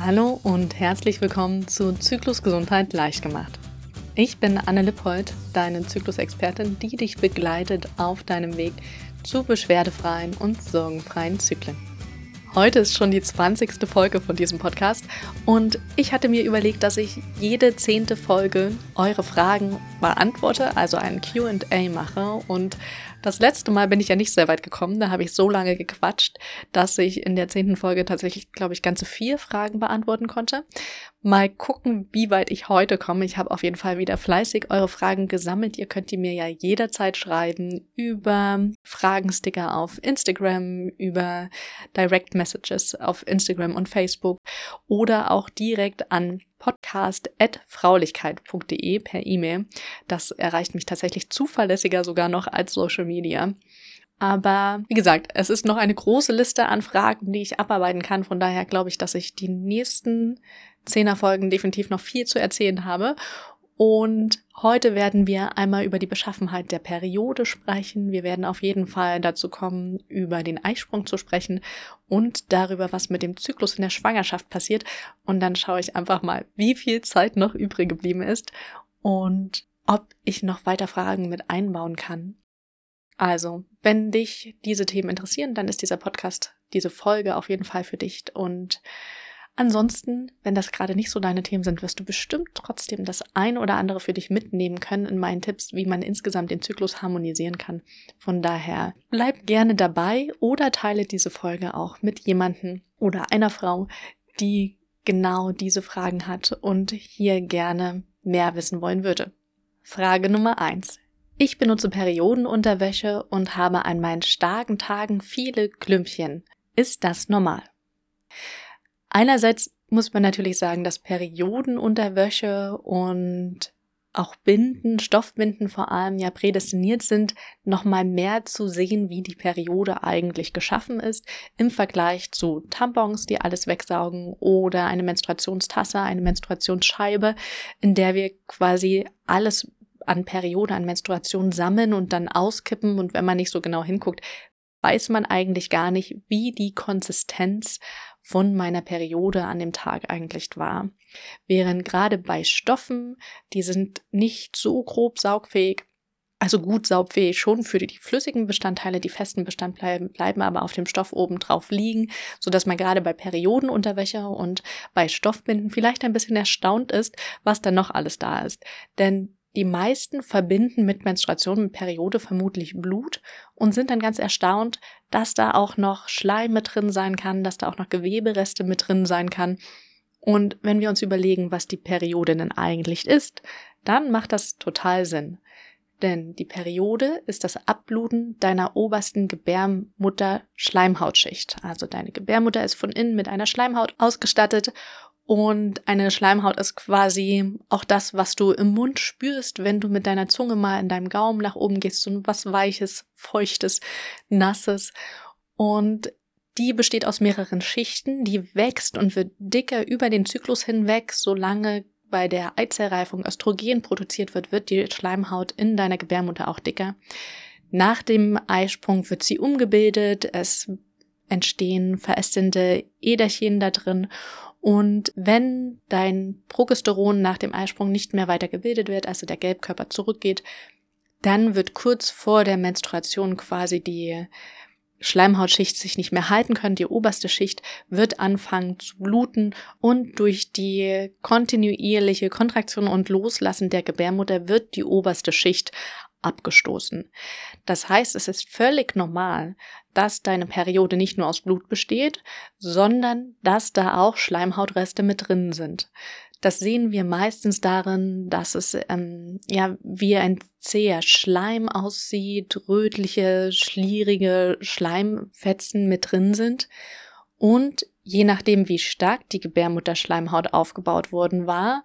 Hallo und herzlich willkommen zu Zyklus Gesundheit leicht gemacht. Ich bin Anne Lippold, deine Zyklusexpertin, die dich begleitet auf deinem Weg zu beschwerdefreien und sorgenfreien Zyklen. Heute ist schon die 20. Folge von diesem Podcast und ich hatte mir überlegt, dass ich jede zehnte Folge eure Fragen beantworte, also ein QA mache und das letzte Mal bin ich ja nicht sehr weit gekommen. Da habe ich so lange gequatscht, dass ich in der zehnten Folge tatsächlich, glaube ich, ganze vier Fragen beantworten konnte. Mal gucken, wie weit ich heute komme. Ich habe auf jeden Fall wieder fleißig eure Fragen gesammelt. Ihr könnt die mir ja jederzeit schreiben über Fragensticker auf Instagram, über Direct Messages auf Instagram und Facebook oder auch direkt an podcast.fraulichkeit.de per E-Mail. Das erreicht mich tatsächlich zuverlässiger sogar noch als Social Media. Aber wie gesagt, es ist noch eine große Liste an Fragen, die ich abarbeiten kann. Von daher glaube ich, dass ich die nächsten Zehnerfolgen definitiv noch viel zu erzählen habe. Und heute werden wir einmal über die Beschaffenheit der Periode sprechen. Wir werden auf jeden Fall dazu kommen, über den Eisprung zu sprechen und darüber, was mit dem Zyklus in der Schwangerschaft passiert. Und dann schaue ich einfach mal, wie viel Zeit noch übrig geblieben ist und ob ich noch weiter Fragen mit einbauen kann. Also, wenn dich diese Themen interessieren, dann ist dieser Podcast, diese Folge auf jeden Fall für dich und Ansonsten, wenn das gerade nicht so deine Themen sind, wirst du bestimmt trotzdem das ein oder andere für dich mitnehmen können in meinen Tipps, wie man insgesamt den Zyklus harmonisieren kann. Von daher bleib gerne dabei oder teile diese Folge auch mit jemandem oder einer Frau, die genau diese Fragen hat und hier gerne mehr wissen wollen würde. Frage Nummer eins: Ich benutze Periodenunterwäsche und habe an meinen starken Tagen viele Klümpchen. Ist das normal? Einerseits muss man natürlich sagen, dass Periodenunterwäsche und auch Binden, Stoffbinden vor allem ja prädestiniert sind, nochmal mehr zu sehen, wie die Periode eigentlich geschaffen ist, im Vergleich zu Tampons, die alles wegsaugen, oder eine Menstruationstasse, eine Menstruationsscheibe, in der wir quasi alles an Periode, an Menstruation sammeln und dann auskippen. Und wenn man nicht so genau hinguckt, weiß man eigentlich gar nicht, wie die Konsistenz von meiner Periode an dem Tag eigentlich war. Während gerade bei Stoffen, die sind nicht so grob saugfähig, also gut saugfähig schon für die flüssigen Bestandteile, die festen Bestandteile bleiben aber auf dem Stoff oben drauf liegen, so dass man gerade bei Periodenunterwäsche und bei Stoffbinden vielleicht ein bisschen erstaunt ist, was da noch alles da ist. Denn die meisten verbinden mit Menstruation, mit Periode vermutlich Blut und sind dann ganz erstaunt, dass da auch noch Schleim mit drin sein kann, dass da auch noch Gewebereste mit drin sein kann. Und wenn wir uns überlegen, was die Periode denn eigentlich ist, dann macht das total Sinn. Denn die Periode ist das Abbluten deiner obersten Gebärmutter Schleimhautschicht. Also deine Gebärmutter ist von innen mit einer Schleimhaut ausgestattet und eine Schleimhaut ist quasi auch das, was du im Mund spürst, wenn du mit deiner Zunge mal in deinem Gaumen nach oben gehst, so was weiches, feuchtes, nasses. Und die besteht aus mehreren Schichten, die wächst und wird dicker über den Zyklus hinweg, solange bei der Eizellreifung Östrogen produziert wird, wird die Schleimhaut in deiner Gebärmutter auch dicker. Nach dem Eisprung wird sie umgebildet, es entstehen verästende Äderchen da drin und wenn dein Progesteron nach dem Eisprung nicht mehr weiter gebildet wird, also der Gelbkörper zurückgeht, dann wird kurz vor der Menstruation quasi die Schleimhautschicht sich nicht mehr halten können, die oberste Schicht wird anfangen zu bluten und durch die kontinuierliche Kontraktion und Loslassen der Gebärmutter wird die oberste Schicht abgestoßen. Das heißt, es ist völlig normal, dass deine Periode nicht nur aus Blut besteht, sondern dass da auch Schleimhautreste mit drin sind. Das sehen wir meistens darin, dass es ähm, ja wie ein zäher Schleim aussieht, rötliche, schlierige Schleimfetzen mit drin sind und je nachdem, wie stark die Gebärmutterschleimhaut aufgebaut worden war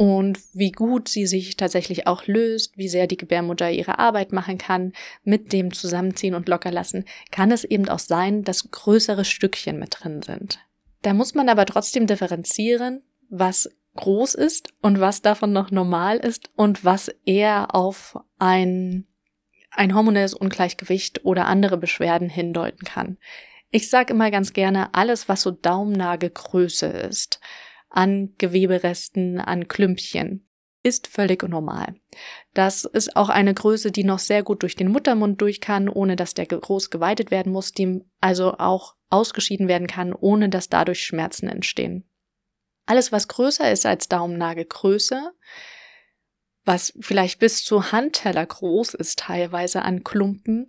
und wie gut sie sich tatsächlich auch löst, wie sehr die Gebärmutter ihre Arbeit machen kann, mit dem Zusammenziehen und Lockerlassen, kann es eben auch sein, dass größere Stückchen mit drin sind. Da muss man aber trotzdem differenzieren, was groß ist und was davon noch normal ist und was eher auf ein, ein hormonelles Ungleichgewicht oder andere Beschwerden hindeuten kann. Ich sage immer ganz gerne, alles, was so Daumennagelgröße ist, an Geweberesten, an Klümpchen, ist völlig normal. Das ist auch eine Größe, die noch sehr gut durch den Muttermund durch kann, ohne dass der groß geweitet werden muss, die also auch ausgeschieden werden kann, ohne dass dadurch Schmerzen entstehen. Alles, was größer ist als Daumennagelgröße, was vielleicht bis zu Handteller groß ist teilweise an Klumpen,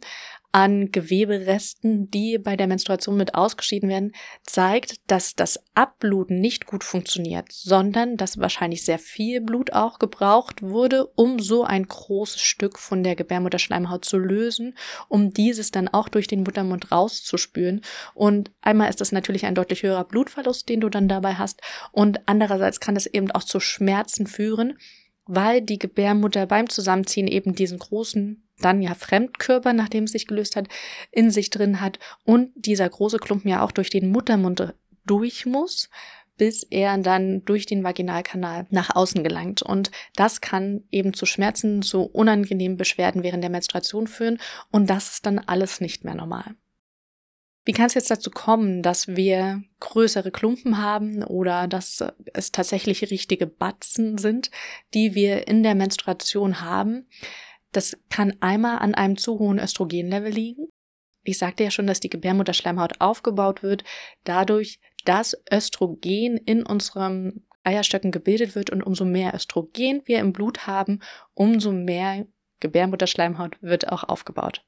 an Geweberesten, die bei der Menstruation mit ausgeschieden werden, zeigt, dass das Abbluten nicht gut funktioniert, sondern dass wahrscheinlich sehr viel Blut auch gebraucht wurde, um so ein großes Stück von der Gebärmutterschleimhaut zu lösen, um dieses dann auch durch den Muttermund rauszuspülen. Und einmal ist das natürlich ein deutlich höherer Blutverlust, den du dann dabei hast, und andererseits kann es eben auch zu Schmerzen führen, weil die Gebärmutter beim Zusammenziehen eben diesen großen dann ja Fremdkörper, nachdem es sich gelöst hat, in sich drin hat und dieser große Klumpen ja auch durch den Muttermund durch muss, bis er dann durch den Vaginalkanal nach außen gelangt. Und das kann eben zu Schmerzen, zu unangenehmen Beschwerden während der Menstruation führen und das ist dann alles nicht mehr normal. Wie kann es jetzt dazu kommen, dass wir größere Klumpen haben oder dass es tatsächlich richtige Batzen sind, die wir in der Menstruation haben? Das kann einmal an einem zu hohen Östrogenlevel liegen. Ich sagte ja schon, dass die Gebärmutterschleimhaut aufgebaut wird, dadurch, dass Östrogen in unserem Eierstöcken gebildet wird und umso mehr Östrogen wir im Blut haben, umso mehr Gebärmutterschleimhaut wird auch aufgebaut.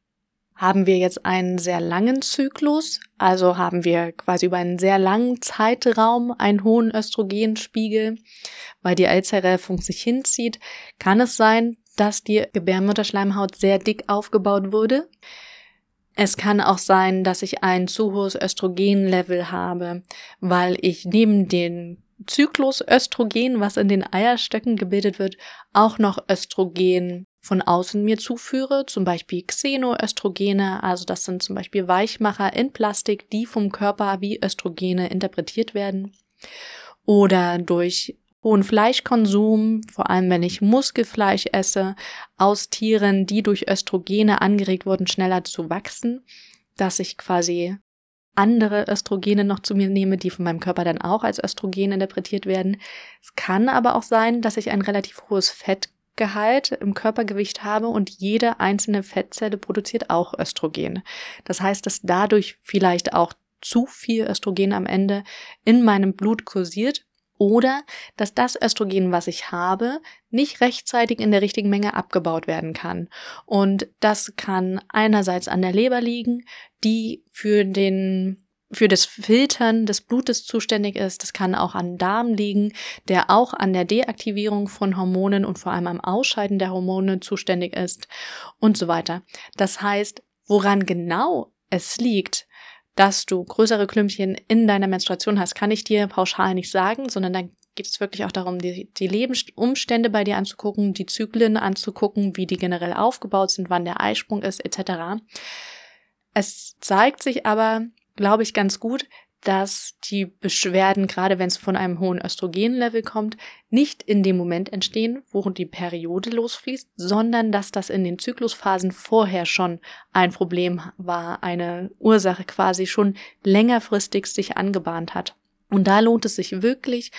Haben wir jetzt einen sehr langen Zyklus, also haben wir quasi über einen sehr langen Zeitraum einen hohen Östrogenspiegel, weil die Eizellreifung sich hinzieht, kann es sein, dass die Gebärmutterschleimhaut sehr dick aufgebaut wurde. Es kann auch sein, dass ich ein zu hohes Östrogenlevel habe, weil ich neben den Zyklus Östrogen, was in den Eierstöcken gebildet wird, auch noch Östrogen von außen mir zuführe, zum Beispiel Xenoöstrogene, also das sind zum Beispiel Weichmacher in Plastik, die vom Körper wie Östrogene interpretiert werden. Oder durch hohen Fleischkonsum, vor allem wenn ich Muskelfleisch esse, aus Tieren, die durch Östrogene angeregt wurden, schneller zu wachsen, dass ich quasi andere Östrogene noch zu mir nehme, die von meinem Körper dann auch als Östrogen interpretiert werden. Es kann aber auch sein, dass ich ein relativ hohes Fettgehalt im Körpergewicht habe und jede einzelne Fettzelle produziert auch Östrogen. Das heißt, dass dadurch vielleicht auch zu viel Östrogen am Ende in meinem Blut kursiert oder dass das Östrogen, was ich habe, nicht rechtzeitig in der richtigen Menge abgebaut werden kann. Und das kann einerseits an der Leber liegen, die für den für das Filtern des Blutes zuständig ist. Das kann auch an Darm liegen, der auch an der Deaktivierung von Hormonen und vor allem am Ausscheiden der Hormone zuständig ist und so weiter. Das heißt, woran genau es liegt, dass du größere Klümpchen in deiner Menstruation hast, kann ich dir pauschal nicht sagen, sondern dann geht es wirklich auch darum, die, die Lebensumstände bei dir anzugucken, die Zyklen anzugucken, wie die generell aufgebaut sind, wann der Eisprung ist, etc. Es zeigt sich aber, glaube ich, ganz gut, dass die Beschwerden, gerade wenn es von einem hohen Östrogenlevel kommt, nicht in dem Moment entstehen, wo die Periode losfließt, sondern dass das in den Zyklusphasen vorher schon ein Problem war, eine Ursache quasi schon längerfristig sich angebahnt hat. Und da lohnt es sich wirklich,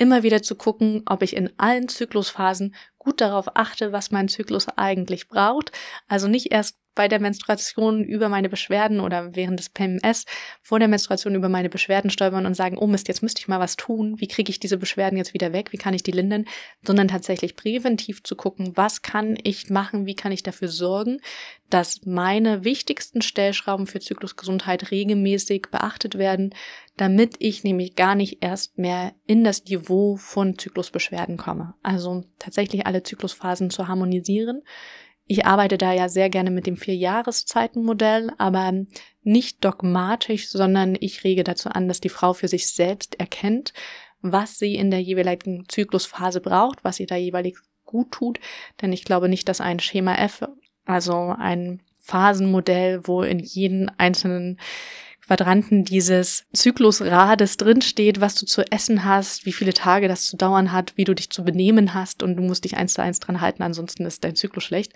immer wieder zu gucken, ob ich in allen Zyklusphasen gut darauf achte, was mein Zyklus eigentlich braucht. Also nicht erst bei der Menstruation über meine Beschwerden oder während des PMS vor der Menstruation über meine Beschwerden stolpern und sagen, oh Mist, jetzt müsste ich mal was tun. Wie kriege ich diese Beschwerden jetzt wieder weg? Wie kann ich die lindern? Sondern tatsächlich präventiv zu gucken, was kann ich machen? Wie kann ich dafür sorgen, dass meine wichtigsten Stellschrauben für Zyklusgesundheit regelmäßig beachtet werden, damit ich nämlich gar nicht erst mehr in das Niveau von Zyklusbeschwerden komme. Also tatsächlich alle Zyklusphasen zu harmonisieren ich arbeite da ja sehr gerne mit dem Vierjahreszeitenmodell, aber nicht dogmatisch, sondern ich rege dazu an, dass die Frau für sich selbst erkennt, was sie in der jeweiligen Zyklusphase braucht, was ihr da jeweilig gut tut. Denn ich glaube nicht, dass ein Schema F, also ein Phasenmodell, wo in jeden einzelnen Quadranten dieses Zyklusrades drinsteht, was du zu essen hast, wie viele Tage das zu dauern hat, wie du dich zu benehmen hast und du musst dich eins zu eins dran halten, ansonsten ist dein Zyklus schlecht.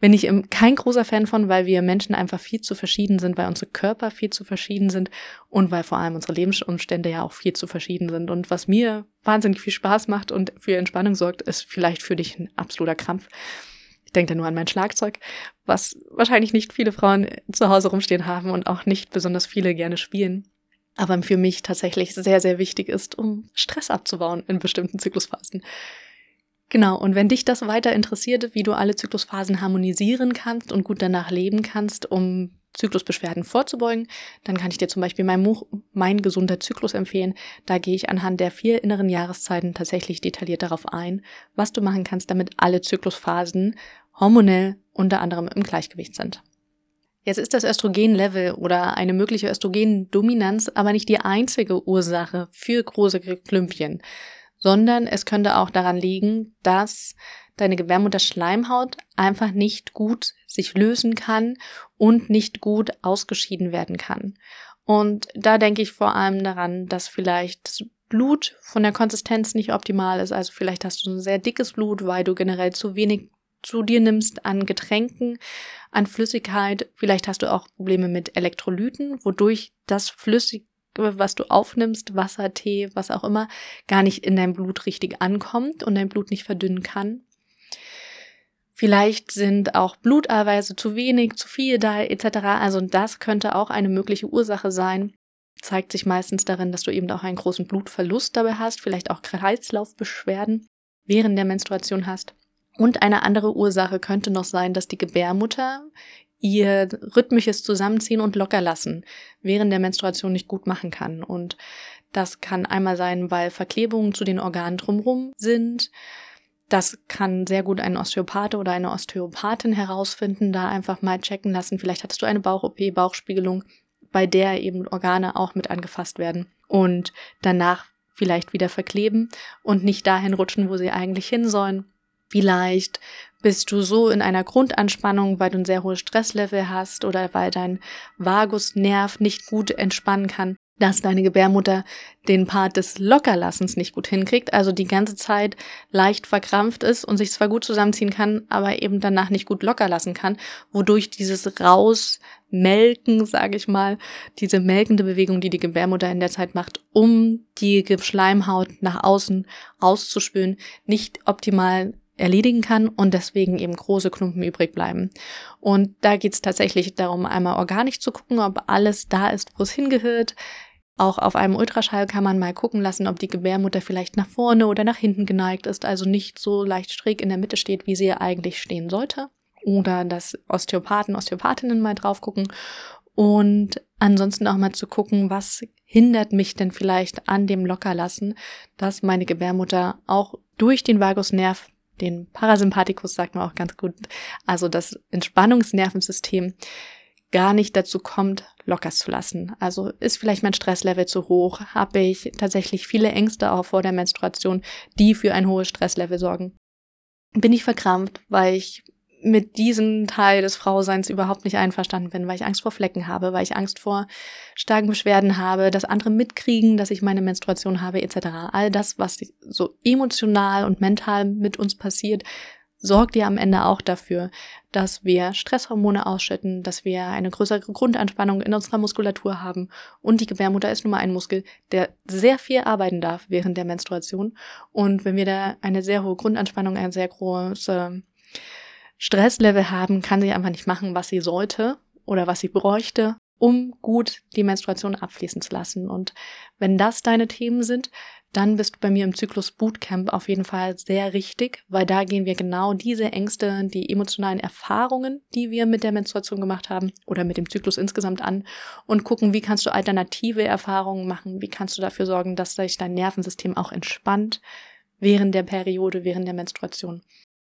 bin ich kein großer Fan von, weil wir Menschen einfach viel zu verschieden sind, weil unsere Körper viel zu verschieden sind und weil vor allem unsere Lebensumstände ja auch viel zu verschieden sind. Und was mir wahnsinnig viel Spaß macht und für Entspannung sorgt, ist vielleicht für dich ein absoluter Krampf. Ich denke da nur an mein Schlagzeug, was wahrscheinlich nicht viele Frauen zu Hause rumstehen haben und auch nicht besonders viele gerne spielen. Aber für mich tatsächlich sehr, sehr wichtig ist, um Stress abzubauen in bestimmten Zyklusphasen. Genau, und wenn dich das weiter interessiert, wie du alle Zyklusphasen harmonisieren kannst und gut danach leben kannst, um Zyklusbeschwerden vorzubeugen, dann kann ich dir zum Beispiel mein Buch Mein gesunder Zyklus empfehlen. Da gehe ich anhand der vier inneren Jahreszeiten tatsächlich detailliert darauf ein, was du machen kannst, damit alle Zyklusphasen hormonell unter anderem im Gleichgewicht sind. Jetzt ist das Östrogenlevel oder eine mögliche Östrogendominanz aber nicht die einzige Ursache für große Klümpchen sondern es könnte auch daran liegen, dass deine Gebärmutterschleimhaut einfach nicht gut sich lösen kann und nicht gut ausgeschieden werden kann. Und da denke ich vor allem daran, dass vielleicht das Blut von der Konsistenz nicht optimal ist. Also vielleicht hast du ein sehr dickes Blut, weil du generell zu wenig zu dir nimmst an Getränken, an Flüssigkeit. Vielleicht hast du auch Probleme mit Elektrolyten, wodurch das Flüssig was du aufnimmst, Wasser, Tee, was auch immer, gar nicht in dein Blut richtig ankommt und dein Blut nicht verdünnen kann. Vielleicht sind auch Blutarweise zu wenig, zu viel da, etc. Also das könnte auch eine mögliche Ursache sein. Zeigt sich meistens darin, dass du eben auch einen großen Blutverlust dabei hast, vielleicht auch Kreislaufbeschwerden während der Menstruation hast. Und eine andere Ursache könnte noch sein, dass die Gebärmutter ihr rhythmisches Zusammenziehen und Lockerlassen während der Menstruation nicht gut machen kann. Und das kann einmal sein, weil Verklebungen zu den Organen drumherum sind. Das kann sehr gut ein Osteopath oder eine Osteopathin herausfinden, da einfach mal checken lassen. Vielleicht hattest du eine Bauch-OP, Bauchspiegelung, bei der eben Organe auch mit angefasst werden und danach vielleicht wieder verkleben und nicht dahin rutschen, wo sie eigentlich hin sollen. Vielleicht bist du so in einer Grundanspannung, weil du ein sehr hohes Stresslevel hast oder weil dein Vagusnerv nicht gut entspannen kann, dass deine Gebärmutter den Part des Lockerlassens nicht gut hinkriegt, also die ganze Zeit leicht verkrampft ist und sich zwar gut zusammenziehen kann, aber eben danach nicht gut locker lassen kann, wodurch dieses Rausmelken, sage ich mal, diese melkende Bewegung, die die Gebärmutter in der Zeit macht, um die Schleimhaut nach außen auszuspülen, nicht optimal erledigen kann und deswegen eben große Klumpen übrig bleiben. Und da geht es tatsächlich darum, einmal organisch zu gucken, ob alles da ist, wo es hingehört. Auch auf einem Ultraschall kann man mal gucken lassen, ob die Gebärmutter vielleicht nach vorne oder nach hinten geneigt ist, also nicht so leicht schräg in der Mitte steht, wie sie eigentlich stehen sollte. Oder dass Osteopathen, Osteopathinnen mal drauf gucken. Und ansonsten auch mal zu gucken, was hindert mich denn vielleicht an dem Lockerlassen, dass meine Gebärmutter auch durch den Vagusnerv den Parasympathikus sagt man auch ganz gut, also das Entspannungsnervensystem gar nicht dazu kommt, locker zu lassen. Also ist vielleicht mein Stresslevel zu hoch? Habe ich tatsächlich viele Ängste auch vor der Menstruation, die für ein hohes Stresslevel sorgen? Bin ich verkrampft, weil ich mit diesem Teil des Frauseins überhaupt nicht einverstanden bin, weil ich Angst vor Flecken habe, weil ich Angst vor starken Beschwerden habe, dass andere mitkriegen, dass ich meine Menstruation habe, etc. All das, was so emotional und mental mit uns passiert, sorgt ja am Ende auch dafür, dass wir Stresshormone ausschütten, dass wir eine größere Grundanspannung in unserer Muskulatur haben. Und die Gebärmutter ist nun mal ein Muskel, der sehr viel arbeiten darf während der Menstruation. Und wenn wir da eine sehr hohe Grundanspannung, eine sehr große Stresslevel haben, kann sie einfach nicht machen, was sie sollte oder was sie bräuchte, um gut die Menstruation abfließen zu lassen. Und wenn das deine Themen sind, dann bist du bei mir im Zyklus Bootcamp auf jeden Fall sehr richtig, weil da gehen wir genau diese Ängste, die emotionalen Erfahrungen, die wir mit der Menstruation gemacht haben oder mit dem Zyklus insgesamt an und gucken, wie kannst du alternative Erfahrungen machen, wie kannst du dafür sorgen, dass sich dein Nervensystem auch entspannt während der Periode, während der Menstruation.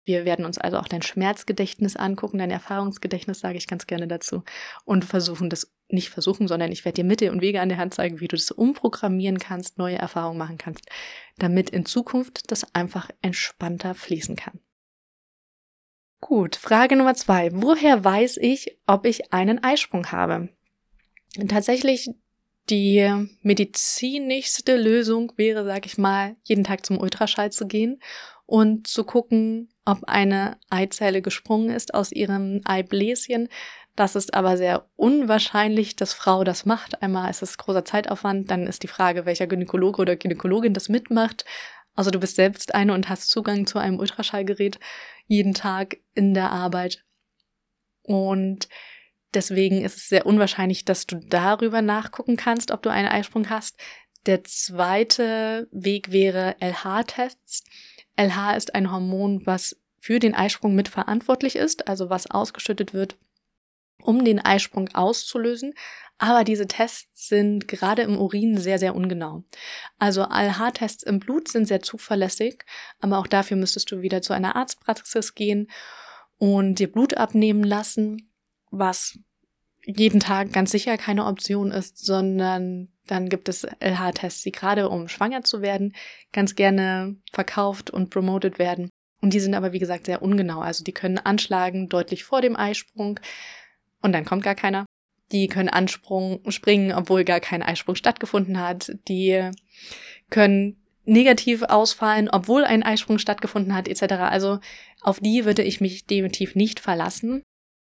Wir werden uns also auch dein Schmerzgedächtnis angucken, dein Erfahrungsgedächtnis sage ich ganz gerne dazu und versuchen das nicht versuchen, sondern ich werde dir Mittel und Wege an der Hand zeigen, wie du das umprogrammieren kannst, neue Erfahrungen machen kannst, damit in Zukunft das einfach entspannter fließen kann. Gut, Frage Nummer zwei. Woher weiß ich, ob ich einen Eisprung habe? Tatsächlich Die medizinischste Lösung wäre, sag ich mal, jeden Tag zum Ultraschall zu gehen und zu gucken, ob eine Eizelle gesprungen ist aus ihrem Eibläschen. Das ist aber sehr unwahrscheinlich, dass Frau das macht. Einmal ist es großer Zeitaufwand, dann ist die Frage, welcher Gynäkologe oder Gynäkologin das mitmacht. Also du bist selbst eine und hast Zugang zu einem Ultraschallgerät jeden Tag in der Arbeit. Und deswegen ist es sehr unwahrscheinlich, dass du darüber nachgucken kannst, ob du einen Eisprung hast. Der zweite Weg wäre LH-Tests. LH ist ein Hormon, was für den Eisprung mitverantwortlich ist, also was ausgeschüttet wird, um den Eisprung auszulösen. Aber diese Tests sind gerade im Urin sehr, sehr ungenau. Also ALH-Tests im Blut sind sehr zuverlässig, aber auch dafür müsstest du wieder zu einer Arztpraxis gehen und dir Blut abnehmen lassen, was jeden Tag ganz sicher keine Option ist, sondern dann gibt es LH-Tests, die gerade um schwanger zu werden, ganz gerne verkauft und promoted werden. Und die sind aber, wie gesagt, sehr ungenau. Also die können anschlagen deutlich vor dem Eisprung und dann kommt gar keiner. Die können Ansprung springen, obwohl gar kein Eisprung stattgefunden hat. Die können negativ ausfallen, obwohl ein Eisprung stattgefunden hat, etc. Also auf die würde ich mich definitiv nicht verlassen,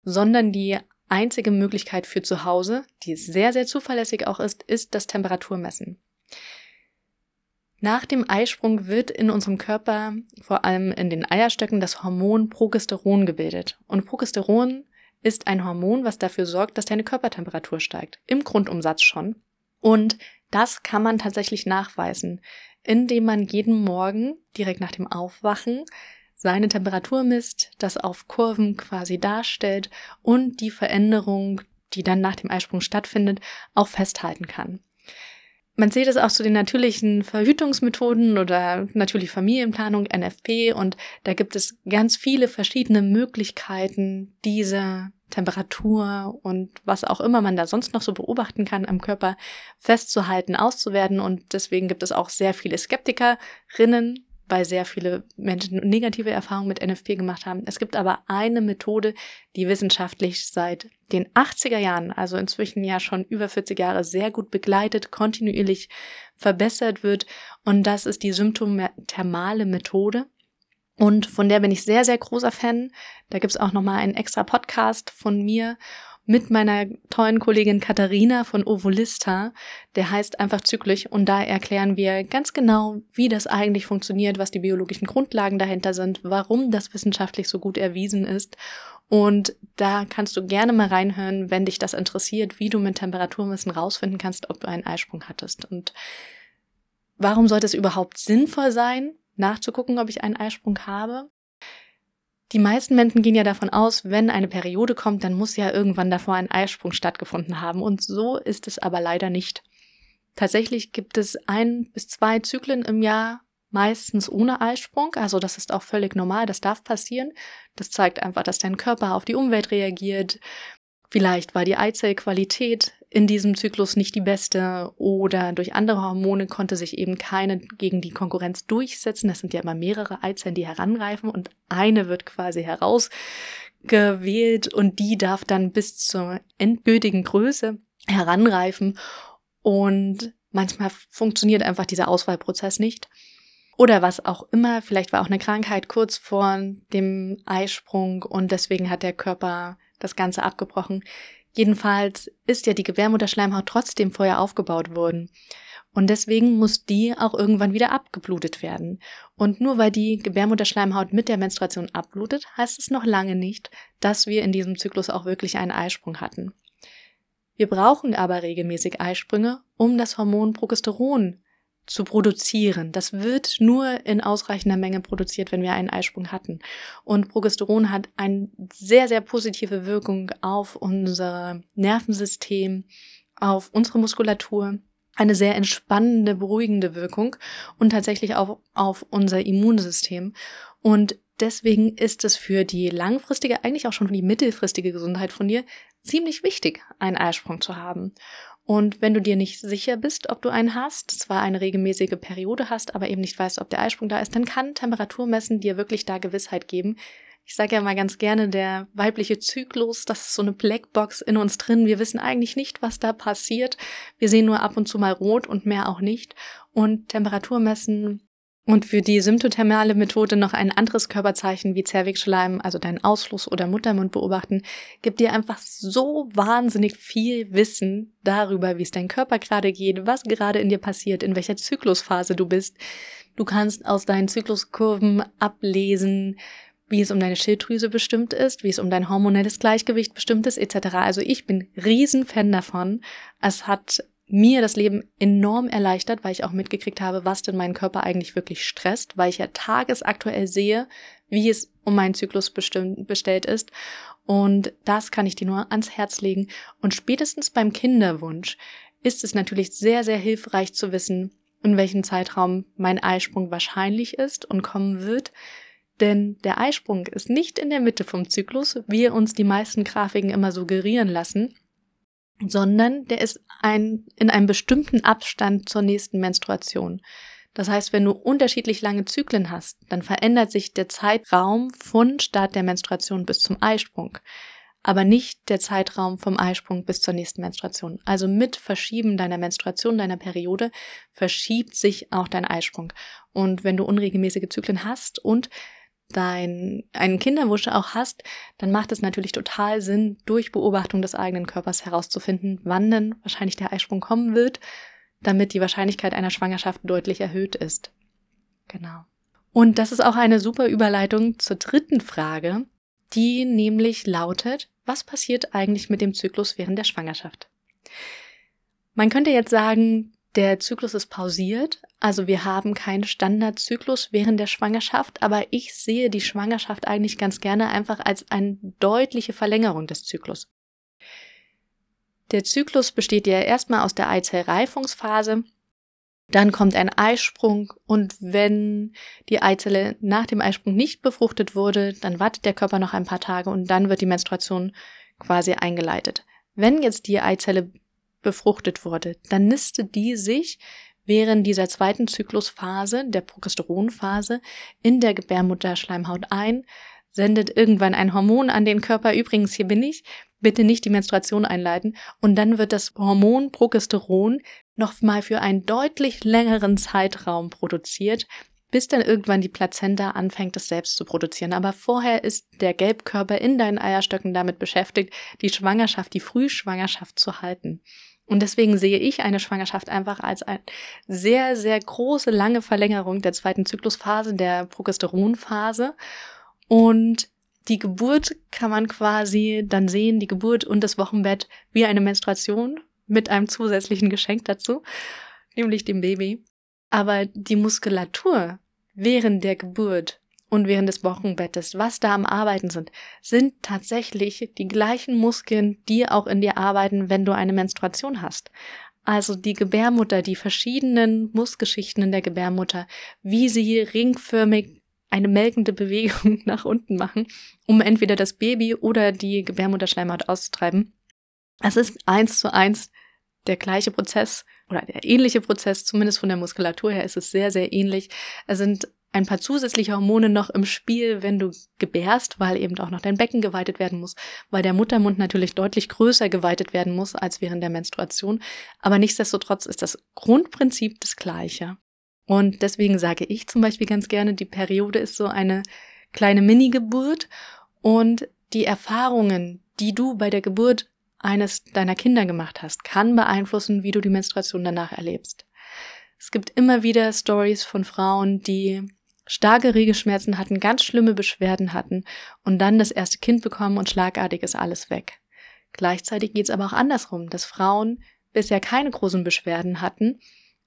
sondern die einzige Möglichkeit für zu Hause, die sehr, sehr zuverlässig auch ist, ist das Temperaturmessen. Nach dem Eisprung wird in unserem Körper, vor allem in den Eierstöcken, das Hormon Progesteron gebildet. Und Progesteron ist ein Hormon, was dafür sorgt, dass deine Körpertemperatur steigt. Im Grundumsatz schon. Und das kann man tatsächlich nachweisen, indem man jeden Morgen direkt nach dem Aufwachen seine Temperatur misst, das auf Kurven quasi darstellt und die Veränderung, die dann nach dem Eisprung stattfindet, auch festhalten kann. Man sieht es auch zu den natürlichen Verhütungsmethoden oder natürlich Familienplanung, NFP, und da gibt es ganz viele verschiedene Möglichkeiten, diese Temperatur und was auch immer man da sonst noch so beobachten kann am Körper festzuhalten, auszuwerten. Und deswegen gibt es auch sehr viele Skeptikerinnen, weil sehr viele Menschen negative Erfahrungen mit NFP gemacht haben. Es gibt aber eine Methode, die wissenschaftlich seit den 80er Jahren, also inzwischen ja schon über 40 Jahre, sehr gut begleitet, kontinuierlich verbessert wird. Und das ist die symptothermale Methode. Und von der bin ich sehr, sehr großer Fan. Da gibt's auch nochmal einen extra Podcast von mir mit meiner tollen Kollegin Katharina von Ovolista. Der heißt einfach zyklisch und da erklären wir ganz genau, wie das eigentlich funktioniert, was die biologischen Grundlagen dahinter sind, warum das wissenschaftlich so gut erwiesen ist. Und da kannst du gerne mal reinhören, wenn dich das interessiert, wie du mit Temperaturmessen rausfinden kannst, ob du einen Eisprung hattest. Und warum sollte es überhaupt sinnvoll sein, nachzugucken, ob ich einen Eisprung habe? Die meisten Menschen gehen ja davon aus, wenn eine Periode kommt, dann muss ja irgendwann davor ein Eisprung stattgefunden haben. Und so ist es aber leider nicht. Tatsächlich gibt es ein bis zwei Zyklen im Jahr, meistens ohne Eisprung. Also das ist auch völlig normal, das darf passieren. Das zeigt einfach, dass dein Körper auf die Umwelt reagiert. Vielleicht war die Eizellqualität in diesem Zyklus nicht die beste oder durch andere Hormone konnte sich eben keine gegen die Konkurrenz durchsetzen. Das sind ja immer mehrere Eizellen, die herangreifen und eine wird quasi herausgewählt und die darf dann bis zur endgültigen Größe heranreifen und manchmal funktioniert einfach dieser Auswahlprozess nicht. Oder was auch immer, vielleicht war auch eine Krankheit kurz vor dem Eisprung und deswegen hat der Körper das Ganze abgebrochen. Jedenfalls ist ja die Gebärmutterschleimhaut trotzdem vorher aufgebaut worden. Und deswegen muss die auch irgendwann wieder abgeblutet werden. Und nur weil die Gebärmutterschleimhaut mit der Menstruation abblutet, heißt es noch lange nicht, dass wir in diesem Zyklus auch wirklich einen Eisprung hatten. Wir brauchen aber regelmäßig Eisprünge, um das Hormon Progesteron zu produzieren. Das wird nur in ausreichender Menge produziert, wenn wir einen Eisprung hatten. Und Progesteron hat eine sehr, sehr positive Wirkung auf unser Nervensystem, auf unsere Muskulatur, eine sehr entspannende, beruhigende Wirkung und tatsächlich auch auf unser Immunsystem. Und deswegen ist es für die langfristige, eigentlich auch schon für die mittelfristige Gesundheit von dir ziemlich wichtig, einen Eisprung zu haben. Und wenn du dir nicht sicher bist, ob du einen hast, zwar eine regelmäßige Periode hast, aber eben nicht weißt, ob der Eisprung da ist, dann kann Temperaturmessen dir wirklich da Gewissheit geben. Ich sage ja mal ganz gerne, der weibliche Zyklus, das ist so eine Blackbox in uns drin. Wir wissen eigentlich nicht, was da passiert. Wir sehen nur ab und zu mal rot und mehr auch nicht. Und Temperatur messen und für die symptothermale Methode noch ein anderes Körperzeichen wie Zervixschleim, also deinen Ausfluss oder Muttermund beobachten, gibt dir einfach so wahnsinnig viel Wissen darüber, wie es dein Körper gerade geht, was gerade in dir passiert, in welcher Zyklusphase du bist. Du kannst aus deinen Zykluskurven ablesen, wie es um deine Schilddrüse bestimmt ist, wie es um dein hormonelles Gleichgewicht bestimmt ist, etc. Also ich bin Riesenfan davon. Es hat mir das Leben enorm erleichtert, weil ich auch mitgekriegt habe, was denn meinen Körper eigentlich wirklich stresst, weil ich ja tagesaktuell sehe, wie es um meinen Zyklus bestellt ist. Und das kann ich dir nur ans Herz legen. Und spätestens beim Kinderwunsch ist es natürlich sehr, sehr hilfreich zu wissen, in welchem Zeitraum mein Eisprung wahrscheinlich ist und kommen wird. Denn der Eisprung ist nicht in der Mitte vom Zyklus, wie uns die meisten Grafiken immer suggerieren lassen, sondern der ist ein, in einem bestimmten Abstand zur nächsten Menstruation. Das heißt, wenn du unterschiedlich lange Zyklen hast, dann verändert sich der Zeitraum von Start der Menstruation bis zum Eisprung, aber nicht der Zeitraum vom Eisprung bis zur nächsten Menstruation. Also mit Verschieben deiner Menstruation, deiner Periode, verschiebt sich auch dein Eisprung. Und wenn du unregelmäßige Zyklen hast und dein, einen Kinderwunsch auch hast, dann macht es natürlich total Sinn, durch Beobachtung des eigenen Körpers herauszufinden, wann denn wahrscheinlich der Eisprung kommen wird, damit die Wahrscheinlichkeit einer Schwangerschaft deutlich erhöht ist. Genau. Und das ist auch eine super Überleitung zur dritten Frage, die nämlich lautet, was passiert eigentlich mit dem Zyklus während der Schwangerschaft? Man könnte jetzt sagen, der Zyklus ist pausiert, also wir haben keinen Standardzyklus während der Schwangerschaft, aber ich sehe die Schwangerschaft eigentlich ganz gerne einfach als eine deutliche Verlängerung des Zyklus. Der Zyklus besteht ja erstmal aus der Eizellreifungsphase, dann kommt ein Eisprung und wenn die Eizelle nach dem Eisprung nicht befruchtet wurde, dann wartet der Körper noch ein paar Tage und dann wird die Menstruation quasi eingeleitet. Wenn jetzt die Eizelle befruchtet wurde, dann nistet die sich während dieser zweiten Zyklusphase, der Progesteronphase, in der Gebärmutterschleimhaut ein, sendet irgendwann ein Hormon an den Körper, übrigens hier bin ich, bitte nicht die Menstruation einleiten, und dann wird das Hormon Progesteron nochmal für einen deutlich längeren Zeitraum produziert, bis dann irgendwann die Plazenta anfängt, es selbst zu produzieren. Aber vorher ist der Gelbkörper in deinen Eierstöcken damit beschäftigt, die Schwangerschaft, die Frühschwangerschaft zu halten. Und deswegen sehe ich eine Schwangerschaft einfach als eine sehr, sehr große, lange Verlängerung der zweiten Zyklusphase, der Progesteronphase. Und die Geburt kann man quasi dann sehen, die Geburt und das Wochenbett wie eine Menstruation mit einem zusätzlichen Geschenk dazu, nämlich dem Baby. Aber die Muskulatur während der Geburt und während des Wochenbettes, was da am Arbeiten sind, sind tatsächlich die gleichen Muskeln, die auch in dir arbeiten, wenn du eine Menstruation hast. Also die Gebärmutter, die verschiedenen Muskelgeschichten in der Gebärmutter, wie sie ringförmig eine melkende Bewegung nach unten machen, um entweder das Baby oder die Gebärmutterschleimhaut auszutreiben. Es ist eins zu eins der gleiche Prozess oder der ähnliche Prozess, zumindest von der Muskulatur her ist es sehr, sehr ähnlich. Es sind ein paar zusätzliche Hormone noch im Spiel, wenn du gebärst, weil eben auch noch dein Becken geweitet werden muss, weil der Muttermund natürlich deutlich größer geweitet werden muss als während der Menstruation. Aber nichtsdestotrotz ist das Grundprinzip das gleiche. Und deswegen sage ich zum Beispiel ganz gerne, die Periode ist so eine kleine Mini-Geburt und die Erfahrungen, die du bei der Geburt eines deiner Kinder gemacht hast, kann beeinflussen, wie du die Menstruation danach erlebst. Es gibt immer wieder Stories von Frauen, die starke Regelschmerzen hatten, ganz schlimme Beschwerden hatten und dann das erste Kind bekommen und schlagartig ist alles weg. Gleichzeitig geht es aber auch andersrum, dass Frauen bisher keine großen Beschwerden hatten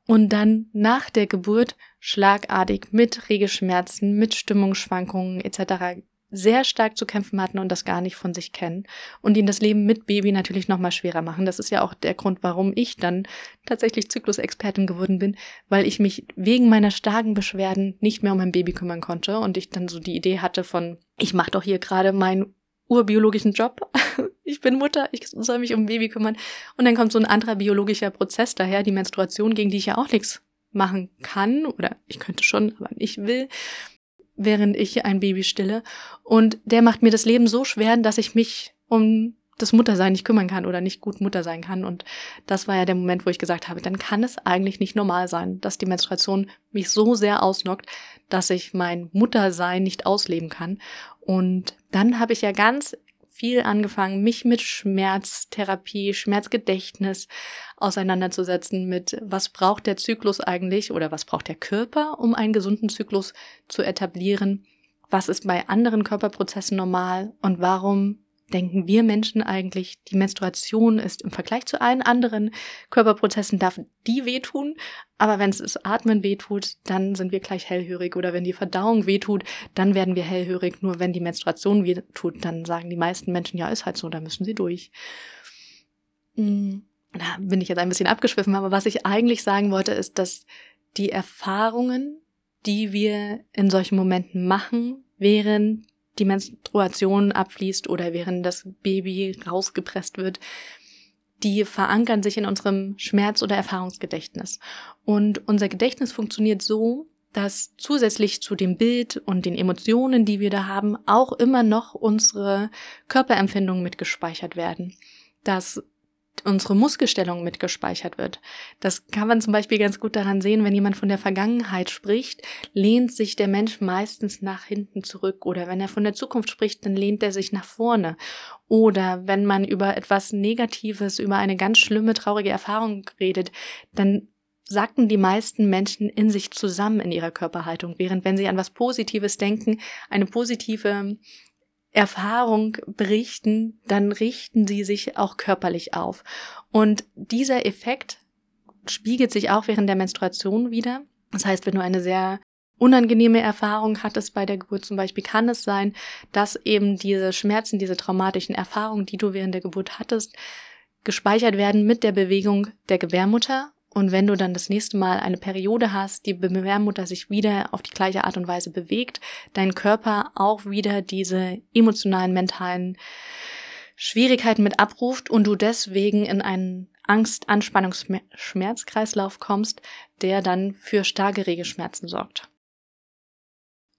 und dann nach der Geburt schlagartig mit Regelschmerzen, mit Stimmungsschwankungen etc sehr stark zu kämpfen hatten und das gar nicht von sich kennen und ihnen das Leben mit Baby natürlich noch mal schwerer machen. Das ist ja auch der Grund, warum ich dann tatsächlich Zyklusexpertin geworden bin, weil ich mich wegen meiner starken Beschwerden nicht mehr um mein Baby kümmern konnte und ich dann so die Idee hatte von, ich mache doch hier gerade meinen urbiologischen Job. ich bin Mutter, ich soll mich um Baby kümmern und dann kommt so ein anderer biologischer Prozess daher, die Menstruation, gegen die ich ja auch nichts machen kann oder ich könnte schon, aber nicht will während ich ein Baby stille. Und der macht mir das Leben so schwer, dass ich mich um das Muttersein nicht kümmern kann oder nicht gut Mutter sein kann. Und das war ja der Moment, wo ich gesagt habe, dann kann es eigentlich nicht normal sein, dass die Menstruation mich so sehr ausnockt, dass ich mein Muttersein nicht ausleben kann. Und dann habe ich ja ganz viel angefangen, mich mit Schmerztherapie, Schmerzgedächtnis auseinanderzusetzen, mit was braucht der Zyklus eigentlich oder was braucht der Körper, um einen gesunden Zyklus zu etablieren, was ist bei anderen Körperprozessen normal und warum denken wir Menschen eigentlich, die Menstruation ist im Vergleich zu allen anderen Körperprozessen, darf die wehtun, aber wenn es das Atmen wehtut, dann sind wir gleich hellhörig oder wenn die Verdauung wehtut, dann werden wir hellhörig. Nur wenn die Menstruation wehtut, dann sagen die meisten Menschen, ja, ist halt so, da müssen sie durch. Hm, da bin ich jetzt ein bisschen abgeschwiffen, aber was ich eigentlich sagen wollte, ist, dass die Erfahrungen, die wir in solchen Momenten machen, während die Menstruation abfließt oder während das Baby rausgepresst wird, die verankern sich in unserem Schmerz- oder Erfahrungsgedächtnis. Und unser Gedächtnis funktioniert so, dass zusätzlich zu dem Bild und den Emotionen, die wir da haben, auch immer noch unsere Körperempfindungen mitgespeichert werden. Dass unsere Muskelstellung mitgespeichert wird. Das kann man zum Beispiel ganz gut daran sehen, wenn jemand von der Vergangenheit spricht, lehnt sich der Mensch meistens nach hinten zurück oder wenn er von der Zukunft spricht, dann lehnt er sich nach vorne. Oder wenn man über etwas Negatives, über eine ganz schlimme, traurige Erfahrung redet, dann sacken die meisten Menschen in sich zusammen in ihrer Körperhaltung, während wenn sie an was Positives denken, eine positive Erfahrung berichten, dann richten sie sich auch körperlich auf. Und dieser Effekt spiegelt sich auch während der Menstruation wieder. Das heißt, wenn du eine sehr unangenehme Erfahrung hattest bei der Geburt zum Beispiel, kann es sein, dass eben diese Schmerzen, diese traumatischen Erfahrungen, die du während der Geburt hattest, gespeichert werden mit der Bewegung der Gebärmutter und wenn du dann das nächste Mal eine Periode hast, die Gebärmutter sich wieder auf die gleiche Art und Weise bewegt, dein Körper auch wieder diese emotionalen, mentalen Schwierigkeiten mit abruft und du deswegen in einen Angst, Anspannungs, Schmerzkreislauf kommst, der dann für starke Regelschmerzen sorgt.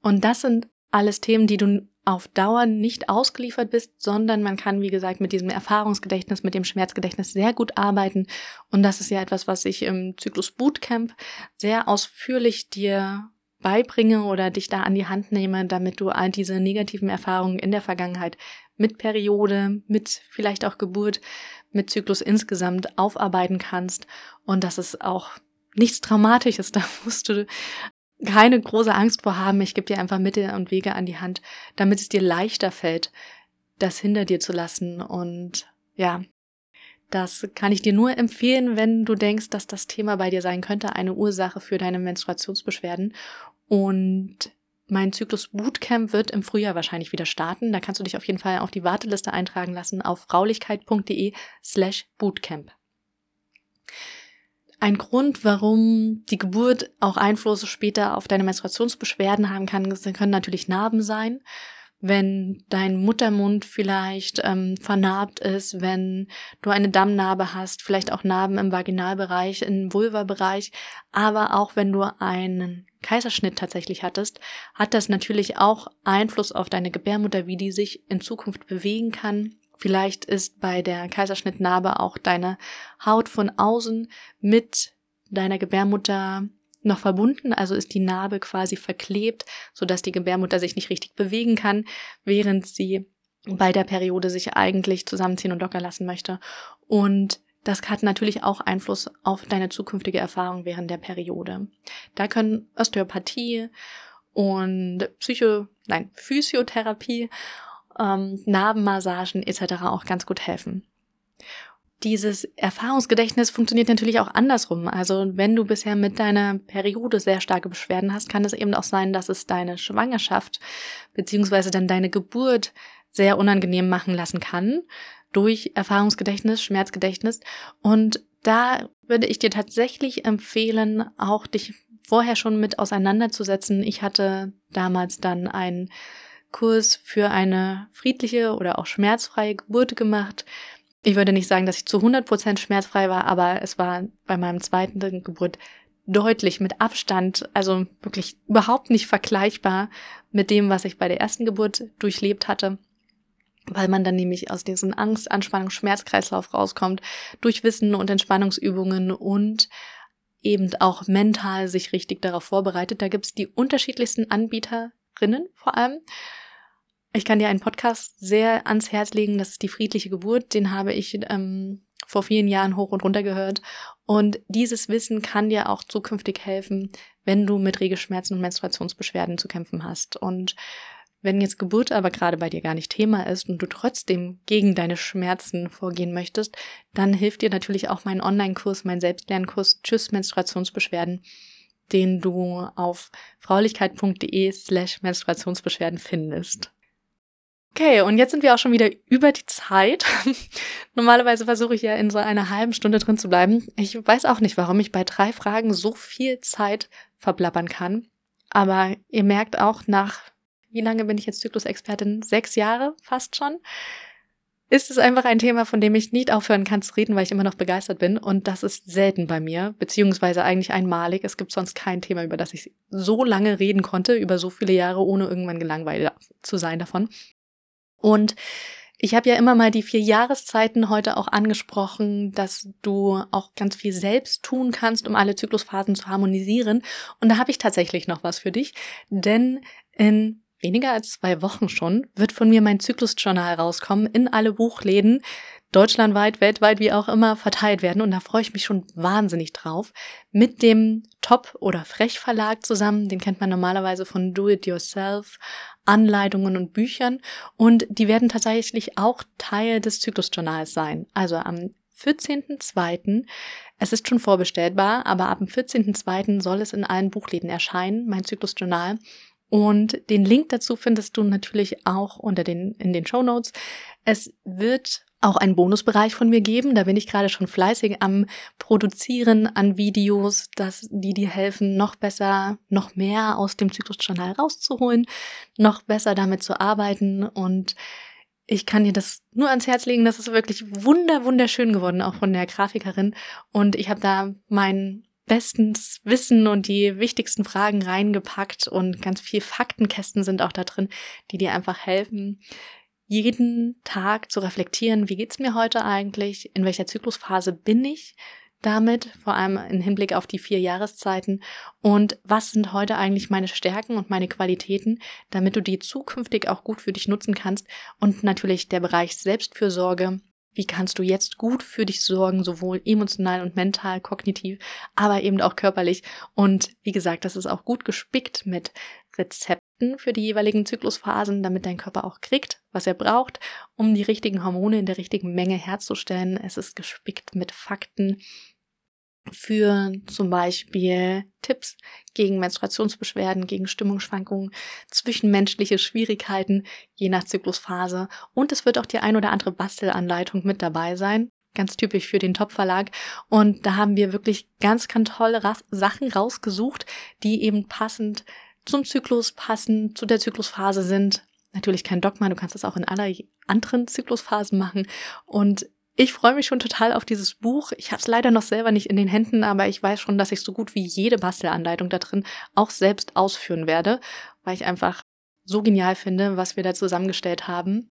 Und das sind alles Themen, die du auf Dauer nicht ausgeliefert bist, sondern man kann, wie gesagt, mit diesem Erfahrungsgedächtnis, mit dem Schmerzgedächtnis sehr gut arbeiten. Und das ist ja etwas, was ich im Zyklus Bootcamp sehr ausführlich dir beibringe oder dich da an die Hand nehme, damit du all diese negativen Erfahrungen in der Vergangenheit mit Periode, mit vielleicht auch Geburt, mit Zyklus insgesamt aufarbeiten kannst. Und das ist auch nichts Traumatisches. Da musst du keine große Angst vor haben. Ich gebe dir einfach Mittel und Wege an die Hand, damit es dir leichter fällt, das hinter dir zu lassen. Und ja, das kann ich dir nur empfehlen, wenn du denkst, dass das Thema bei dir sein könnte, eine Ursache für deine Menstruationsbeschwerden. Und mein Zyklus Bootcamp wird im Frühjahr wahrscheinlich wieder starten. Da kannst du dich auf jeden Fall auf die Warteliste eintragen lassen auf fraulichkeit.de slash Bootcamp. Ein Grund, warum die Geburt auch Einfluss später auf deine Menstruationsbeschwerden haben kann, können natürlich Narben sein. Wenn dein Muttermund vielleicht ähm, vernarbt ist, wenn du eine Dammnarbe hast, vielleicht auch Narben im Vaginalbereich, im Vulva-Bereich, aber auch wenn du einen Kaiserschnitt tatsächlich hattest, hat das natürlich auch Einfluss auf deine Gebärmutter, wie die sich in Zukunft bewegen kann, Vielleicht ist bei der Kaiserschnittnarbe auch deine Haut von außen mit deiner Gebärmutter noch verbunden, also ist die Narbe quasi verklebt, sodass die Gebärmutter sich nicht richtig bewegen kann, während sie bei der Periode sich eigentlich zusammenziehen und locker lassen möchte. Und das hat natürlich auch Einfluss auf deine zukünftige Erfahrung während der Periode. Da können Osteopathie und Psycho, nein, Physiotherapie ähm, Narbenmassagen etc. auch ganz gut helfen. Dieses Erfahrungsgedächtnis funktioniert natürlich auch andersrum. Also wenn du bisher mit deiner Periode sehr starke Beschwerden hast, kann es eben auch sein, dass es deine Schwangerschaft beziehungsweise dann deine Geburt sehr unangenehm machen lassen kann durch Erfahrungsgedächtnis, Schmerzgedächtnis. Und da würde ich dir tatsächlich empfehlen, auch dich vorher schon mit auseinanderzusetzen. Ich hatte damals dann ein Kurs für eine friedliche oder auch schmerzfreie Geburt gemacht. Ich würde nicht sagen, dass ich zu 100% schmerzfrei war, aber es war bei meinem zweiten Geburt deutlich mit Abstand, also wirklich überhaupt nicht vergleichbar mit dem, was ich bei der ersten Geburt durchlebt hatte weil man dann nämlich aus diesem Angst, Anspannung, Schmerzkreislauf rauskommt, durch Wissen und Entspannungsübungen und eben auch mental sich richtig darauf vorbereitet. Da gibt's die unterschiedlichsten Anbieterinnen vor allem. Ich kann dir einen Podcast sehr ans Herz legen, das ist die friedliche Geburt. Den habe ich ähm, vor vielen Jahren hoch und runter gehört. Und dieses Wissen kann dir auch zukünftig helfen, wenn du mit Regelschmerzen und Menstruationsbeschwerden zu kämpfen hast. Und wenn jetzt Geburt aber gerade bei dir gar nicht Thema ist und du trotzdem gegen deine Schmerzen vorgehen möchtest, dann hilft dir natürlich auch mein Online-Kurs, mein Selbstlernkurs Tschüss Menstruationsbeschwerden, den du auf fraulichkeit.de slash Menstruationsbeschwerden findest. Okay, und jetzt sind wir auch schon wieder über die Zeit. Normalerweise versuche ich ja in so einer halben Stunde drin zu bleiben. Ich weiß auch nicht, warum ich bei drei Fragen so viel Zeit verblabbern kann. Aber ihr merkt auch nach wie lange bin ich jetzt Zyklusexpertin? Sechs Jahre fast schon. Ist es einfach ein Thema, von dem ich nicht aufhören kann zu reden, weil ich immer noch begeistert bin. Und das ist selten bei mir, beziehungsweise eigentlich einmalig. Es gibt sonst kein Thema, über das ich so lange reden konnte, über so viele Jahre, ohne irgendwann gelangweilt zu sein davon. Und ich habe ja immer mal die vier Jahreszeiten heute auch angesprochen, dass du auch ganz viel selbst tun kannst, um alle Zyklusphasen zu harmonisieren. Und da habe ich tatsächlich noch was für dich, denn in weniger als zwei Wochen schon, wird von mir mein Zyklusjournal rauskommen, in alle Buchläden, deutschlandweit, weltweit, wie auch immer, verteilt werden. Und da freue ich mich schon wahnsinnig drauf. Mit dem Top- oder Frech-Verlag zusammen, den kennt man normalerweise von Do-It-Yourself, Anleitungen und Büchern. Und die werden tatsächlich auch Teil des Zyklusjournals sein. Also am 14.02. Es ist schon vorbestellbar, aber ab dem 14.02. soll es in allen Buchläden erscheinen, mein Zyklusjournal. Und den Link dazu findest du natürlich auch unter den, in den Show Notes. Es wird auch einen Bonusbereich von mir geben. Da bin ich gerade schon fleißig am Produzieren an Videos, dass die dir helfen, noch besser, noch mehr aus dem Zyklusjournal rauszuholen, noch besser damit zu arbeiten und ich kann dir das nur ans Herz legen. Das ist wirklich wunder, wunderschön geworden, auch von der Grafikerin. Und ich habe da meinen bestens Wissen und die wichtigsten Fragen reingepackt und ganz viel Faktenkästen sind auch da drin, die dir einfach helfen, jeden Tag zu reflektieren, wie geht's mir heute eigentlich, in welcher Zyklusphase bin ich damit, vor allem im Hinblick auf die vier Jahreszeiten. Und was sind heute eigentlich meine Stärken und meine Qualitäten, damit du die zukünftig auch gut für dich nutzen kannst? Und natürlich der Bereich Selbstfürsorge, wie kannst du jetzt gut für dich sorgen, sowohl emotional und mental, kognitiv, aber eben auch körperlich. Und wie gesagt, das ist auch gut gespickt mit Rezepten für die jeweiligen Zyklusphasen, damit dein Körper auch kriegt, was er braucht, um die richtigen Hormone in der richtigen Menge herzustellen. Es ist gespickt mit Fakten, für zum Beispiel Tipps gegen Menstruationsbeschwerden, gegen Stimmungsschwankungen, zwischenmenschliche Schwierigkeiten, je nach Zyklusphase. Und es wird auch die ein oder andere Bastelanleitung mit dabei sein. Ganz typisch für den Top-Verlag. Und da haben wir wirklich ganz, ganz tolle Sachen rausgesucht, die eben passend zum Zyklus passen, zu der Zyklusphase sind. Natürlich kein Dogma, du kannst das auch in aller anderen Zyklusphasen machen. Und ich freue mich schon total auf dieses Buch. Ich habe es leider noch selber nicht in den Händen, aber ich weiß schon, dass ich so gut wie jede Bastelanleitung da drin auch selbst ausführen werde, weil ich einfach so genial finde, was wir da zusammengestellt haben.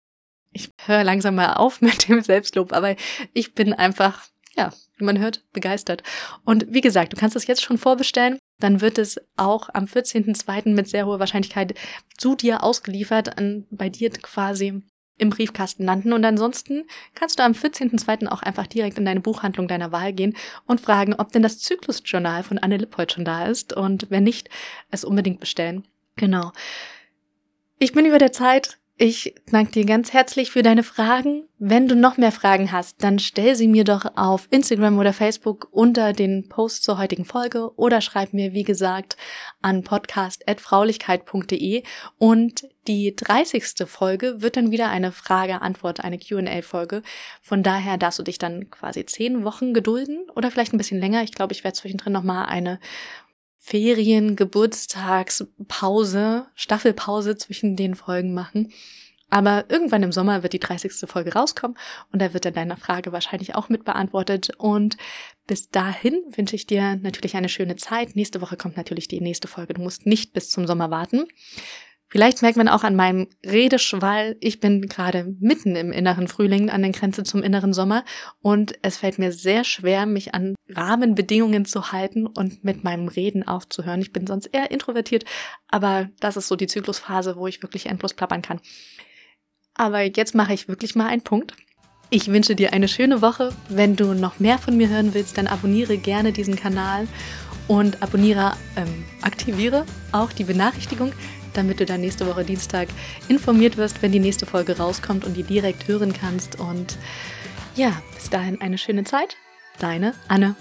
Ich höre langsam mal auf mit dem Selbstlob, aber ich bin einfach, ja, wie man hört, begeistert. Und wie gesagt, du kannst es jetzt schon vorbestellen. Dann wird es auch am 14.02. mit sehr hoher Wahrscheinlichkeit zu dir ausgeliefert, an, bei dir quasi im Briefkasten landen. Und ansonsten kannst du am 14.02. auch einfach direkt in deine Buchhandlung deiner Wahl gehen und fragen, ob denn das Zyklusjournal von Anne Lippold schon da ist. Und wenn nicht, es unbedingt bestellen. Genau. Ich bin über der Zeit. Ich danke dir ganz herzlich für deine Fragen. Wenn du noch mehr Fragen hast, dann stell sie mir doch auf Instagram oder Facebook unter den Post zur heutigen Folge oder schreib mir, wie gesagt, an podcast.fraulichkeit.de und die 30. Folge wird dann wieder eine Frage-Antwort, eine Q&A-Folge. Von daher darfst du dich dann quasi zehn Wochen gedulden oder vielleicht ein bisschen länger. Ich glaube, ich werde zwischendrin nochmal eine Ferien, Geburtstagspause, Staffelpause zwischen den Folgen machen. Aber irgendwann im Sommer wird die 30. Folge rauskommen und da wird dann deine Frage wahrscheinlich auch mit beantwortet. Und bis dahin wünsche ich dir natürlich eine schöne Zeit. Nächste Woche kommt natürlich die nächste Folge. Du musst nicht bis zum Sommer warten. Vielleicht merkt man auch an meinem Redeschwall, ich bin gerade mitten im inneren Frühling, an der Grenze zum inneren Sommer und es fällt mir sehr schwer, mich an Rahmenbedingungen zu halten und mit meinem Reden aufzuhören. Ich bin sonst eher introvertiert, aber das ist so die Zyklusphase, wo ich wirklich endlos plappern kann. Aber jetzt mache ich wirklich mal einen Punkt. Ich wünsche dir eine schöne Woche. Wenn du noch mehr von mir hören willst, dann abonniere gerne diesen Kanal und abonniere, ähm, aktiviere auch die Benachrichtigung, damit du dann nächste Woche Dienstag informiert wirst, wenn die nächste Folge rauskommt und die direkt hören kannst. Und ja, bis dahin eine schöne Zeit. Deine Anne.